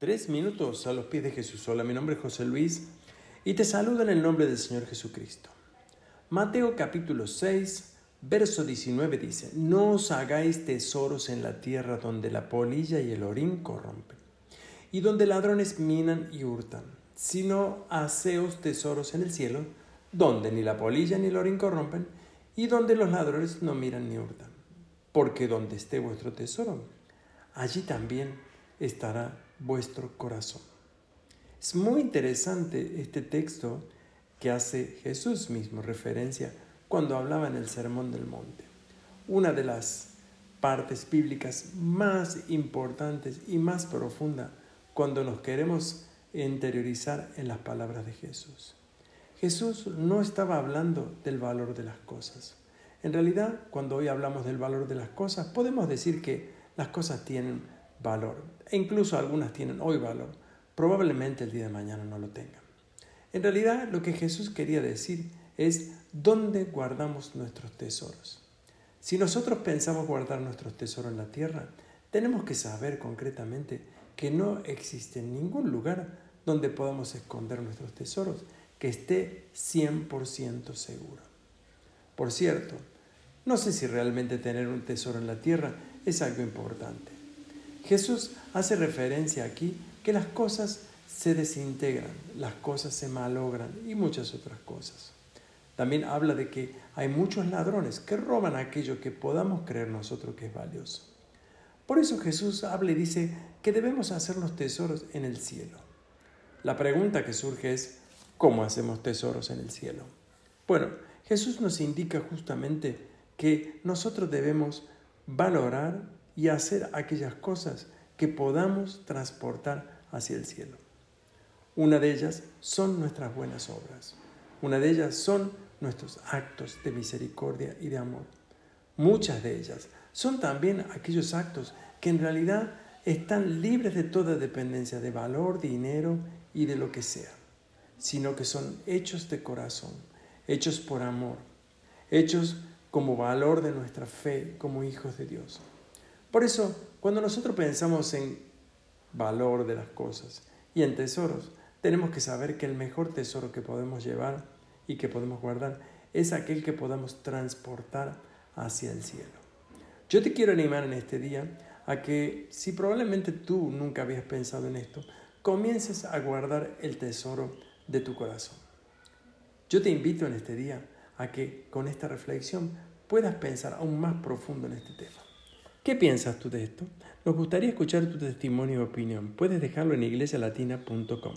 Tres minutos a los pies de Jesús. Hola, mi nombre es José Luis y te saludo en el nombre del Señor Jesucristo. Mateo capítulo 6, verso 19 dice, No os hagáis tesoros en la tierra donde la polilla y el orín corrompen, y donde ladrones minan y hurtan, sino haceos tesoros en el cielo, donde ni la polilla ni el orín corrompen, y donde los ladrones no miran ni hurtan. Porque donde esté vuestro tesoro, allí también estará vuestro corazón. Es muy interesante este texto que hace Jesús mismo referencia cuando hablaba en el Sermón del Monte. Una de las partes bíblicas más importantes y más profunda cuando nos queremos interiorizar en las palabras de Jesús. Jesús no estaba hablando del valor de las cosas. En realidad, cuando hoy hablamos del valor de las cosas, podemos decir que las cosas tienen valor. E incluso algunas tienen hoy valor. Probablemente el día de mañana no lo tengan. En realidad lo que Jesús quería decir es dónde guardamos nuestros tesoros. Si nosotros pensamos guardar nuestros tesoros en la tierra, tenemos que saber concretamente que no existe ningún lugar donde podamos esconder nuestros tesoros que esté 100% seguro. Por cierto, no sé si realmente tener un tesoro en la tierra es algo importante. Jesús hace referencia aquí que las cosas se desintegran, las cosas se malogran y muchas otras cosas. También habla de que hay muchos ladrones que roban aquello que podamos creer nosotros que es valioso. Por eso Jesús habla y dice que debemos hacer los tesoros en el cielo. La pregunta que surge es, ¿cómo hacemos tesoros en el cielo? Bueno, Jesús nos indica justamente que nosotros debemos valorar y hacer aquellas cosas que podamos transportar hacia el cielo. Una de ellas son nuestras buenas obras. Una de ellas son nuestros actos de misericordia y de amor. Muchas de ellas son también aquellos actos que en realidad están libres de toda dependencia de valor, dinero y de lo que sea, sino que son hechos de corazón, hechos por amor, hechos como valor de nuestra fe como hijos de Dios. Por eso, cuando nosotros pensamos en valor de las cosas y en tesoros, tenemos que saber que el mejor tesoro que podemos llevar y que podemos guardar es aquel que podamos transportar hacia el cielo. Yo te quiero animar en este día a que si probablemente tú nunca habías pensado en esto, comiences a guardar el tesoro de tu corazón. Yo te invito en este día a que con esta reflexión puedas pensar aún más profundo en este tema. ¿Qué piensas tú de esto? Nos gustaría escuchar tu testimonio y opinión. Puedes dejarlo en iglesialatina.com.